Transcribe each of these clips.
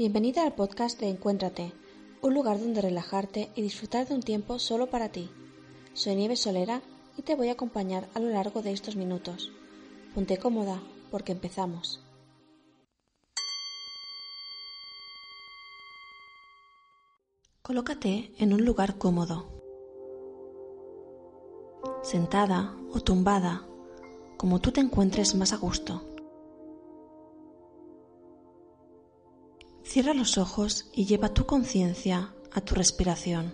Bienvenida al podcast de Encuéntrate, un lugar donde relajarte y disfrutar de un tiempo solo para ti. Soy Nieves Solera y te voy a acompañar a lo largo de estos minutos. Ponte cómoda porque empezamos. Colócate en un lugar cómodo, sentada o tumbada, como tú te encuentres más a gusto. Cierra los ojos y lleva tu conciencia a tu respiración.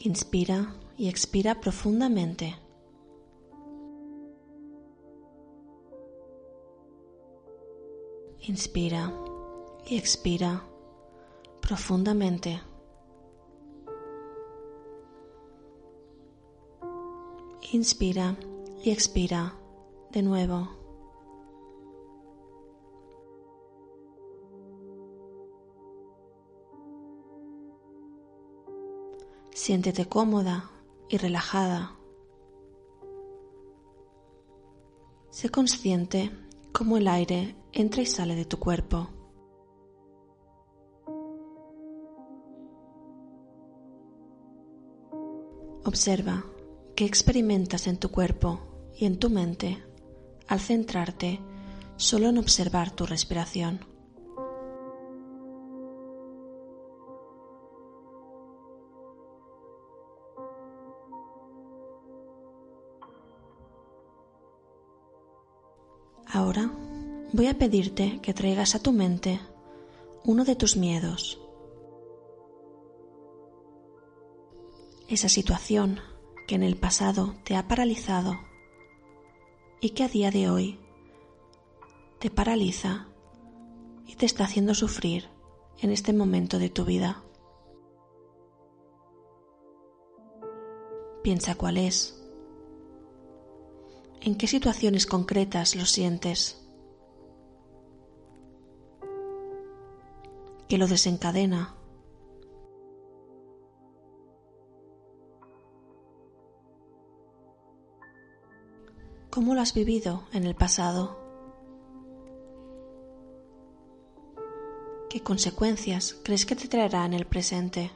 Inspira y expira profundamente. Inspira y expira profundamente. Inspira y expira de nuevo. Siéntete cómoda y relajada. Sé consciente cómo el aire entra y sale de tu cuerpo. Observa qué experimentas en tu cuerpo y en tu mente al centrarte solo en observar tu respiración. Ahora voy a pedirte que traigas a tu mente uno de tus miedos. Esa situación que en el pasado te ha paralizado y que a día de hoy te paraliza y te está haciendo sufrir en este momento de tu vida. Piensa cuál es ¿En qué situaciones concretas lo sientes? ¿Qué lo desencadena? ¿Cómo lo has vivido en el pasado? ¿Qué consecuencias crees que te traerá en el presente?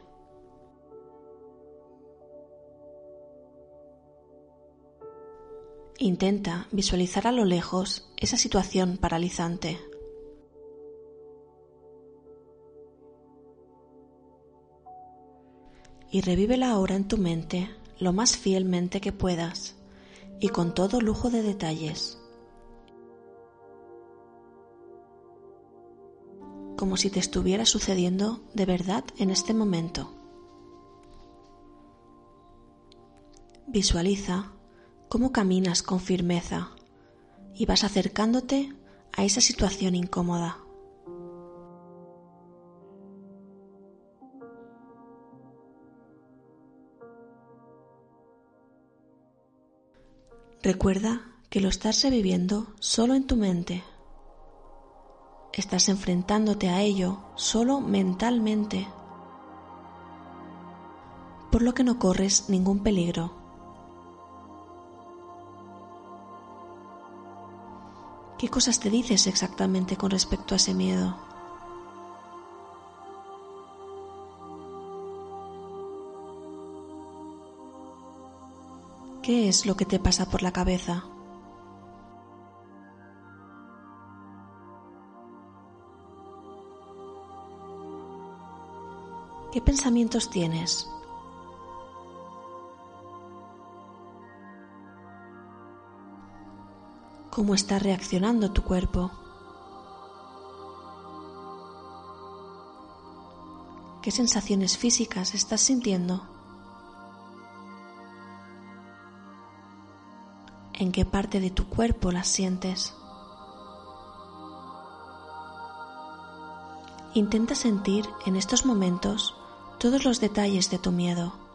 Intenta visualizar a lo lejos esa situación paralizante. Y revívela ahora en tu mente lo más fielmente que puedas y con todo lujo de detalles. Como si te estuviera sucediendo de verdad en este momento. Visualiza cómo caminas con firmeza y vas acercándote a esa situación incómoda. Recuerda que lo estás reviviendo solo en tu mente. Estás enfrentándote a ello solo mentalmente, por lo que no corres ningún peligro. ¿Qué cosas te dices exactamente con respecto a ese miedo? ¿Qué es lo que te pasa por la cabeza? ¿Qué pensamientos tienes? cómo está reaccionando tu cuerpo. ¿Qué sensaciones físicas estás sintiendo? ¿En qué parte de tu cuerpo las sientes? Intenta sentir en estos momentos todos los detalles de tu miedo.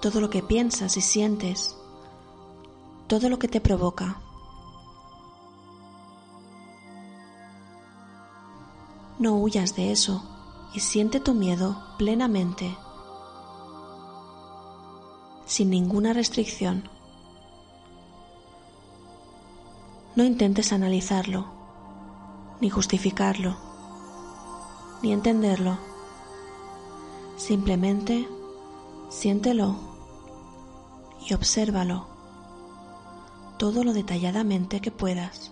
Todo lo que piensas y sientes, todo lo que te provoca. No huyas de eso y siente tu miedo plenamente, sin ninguna restricción. No intentes analizarlo, ni justificarlo, ni entenderlo. Simplemente siéntelo y obsérvalo todo lo detalladamente que puedas.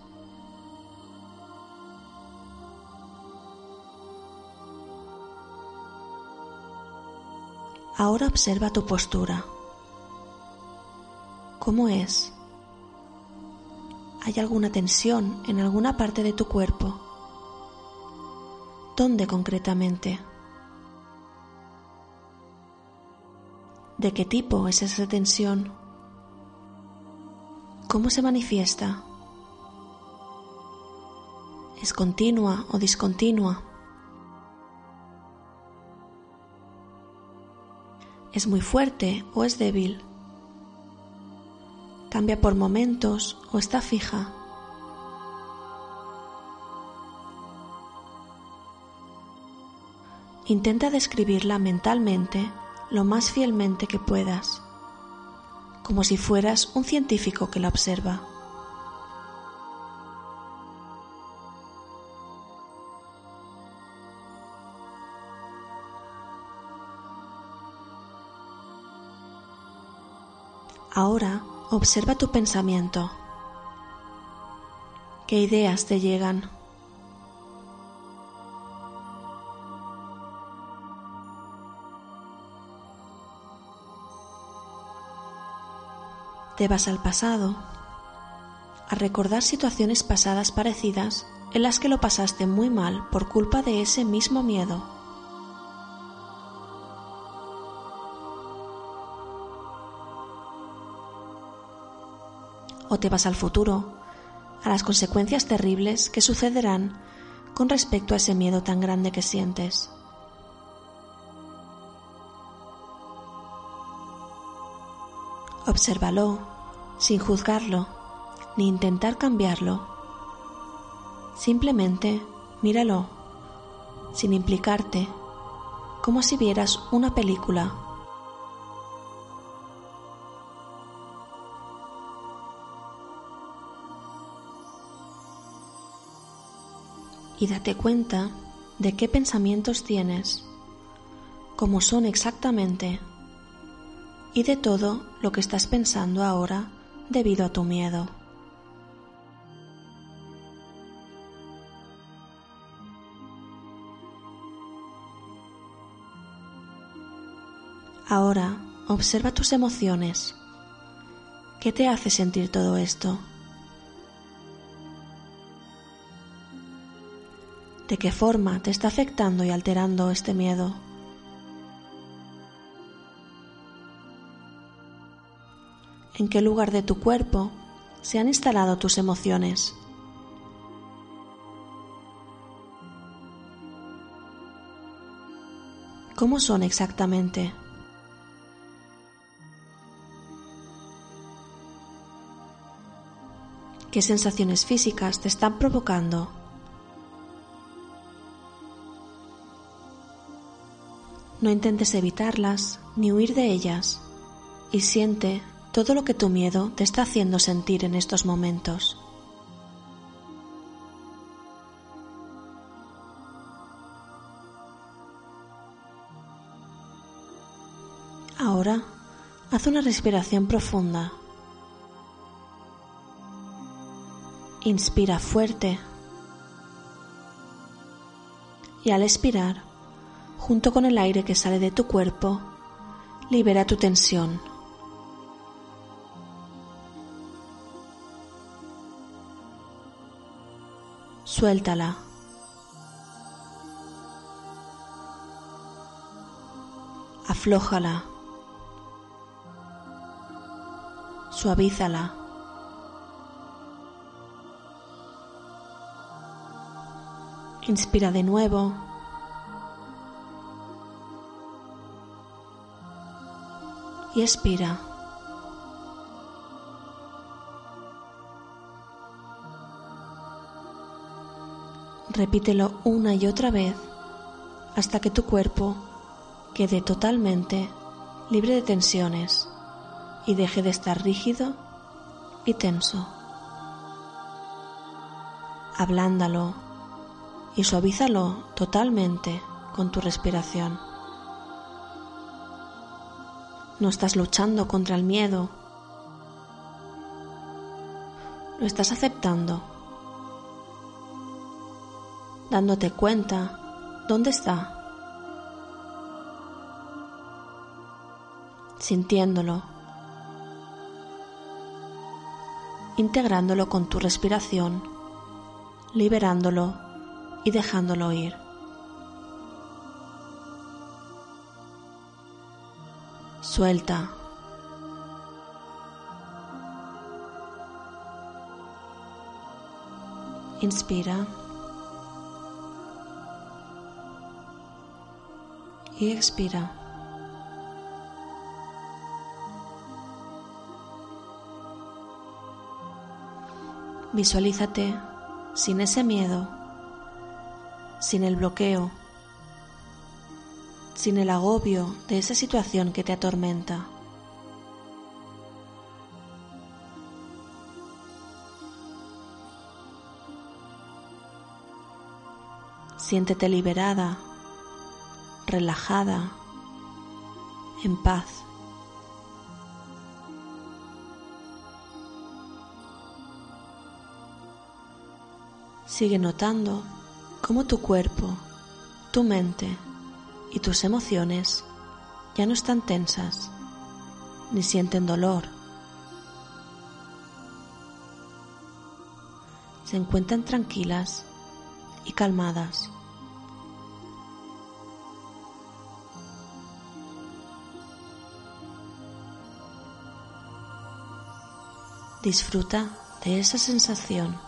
Ahora observa tu postura. ¿Cómo es? ¿Hay alguna tensión en alguna parte de tu cuerpo? ¿Dónde concretamente? ¿De qué tipo es esa tensión? ¿Cómo se manifiesta? ¿Es continua o discontinua? ¿Es muy fuerte o es débil? ¿Cambia por momentos o está fija? Intenta describirla mentalmente lo más fielmente que puedas, como si fueras un científico que la observa. Ahora observa tu pensamiento. ¿Qué ideas te llegan? Te vas al pasado, a recordar situaciones pasadas parecidas en las que lo pasaste muy mal por culpa de ese mismo miedo. o te vas al futuro, a las consecuencias terribles que sucederán con respecto a ese miedo tan grande que sientes. Obsérvalo sin juzgarlo ni intentar cambiarlo. Simplemente míralo sin implicarte, como si vieras una película y date cuenta de qué pensamientos tienes, cómo son exactamente y de todo lo que estás pensando ahora debido a tu miedo. Ahora observa tus emociones. ¿Qué te hace sentir todo esto? de qué forma te está afectando y alterando este miedo. ¿En qué lugar de tu cuerpo se han instalado tus emociones? ¿Cómo son exactamente? ¿Qué sensaciones físicas te están provocando? No intentes evitarlas ni huir de ellas y siente todo lo que tu miedo te está haciendo sentir en estos momentos. Ahora haz una respiración profunda. Inspira fuerte y al expirar junto con el aire que sale de tu cuerpo, libera tu tensión. suéltala. Aflójala. Suavízala. Inspira de nuevo. Y expira. Repítelo una y otra vez hasta que tu cuerpo quede totalmente libre de tensiones y deje de estar rígido y tenso. Ablándalo y suavízalo totalmente con tu respiración. No estás luchando contra el miedo, lo estás aceptando, dándote cuenta dónde está, sintiéndolo, integrándolo con tu respiración, liberándolo y dejándolo ir. Suelta. Inspira. Y expira. Visualízate sin ese miedo, sin el bloqueo, sin el agobio de esa situación que te atormenta. Siéntete liberada, relajada, en paz. Sigue notando cómo tu cuerpo, tu mente y tus emociones ya no están tensas ni sienten dolor. Se encuentran tranquilas y calmadas. Disfruta de esa sensación.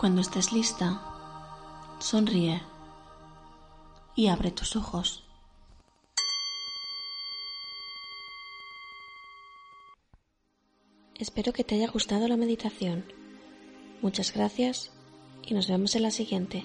Cuando estés lista, sonríe y abre tus ojos. Espero que te haya gustado la meditación. Muchas gracias y nos vemos en la siguiente.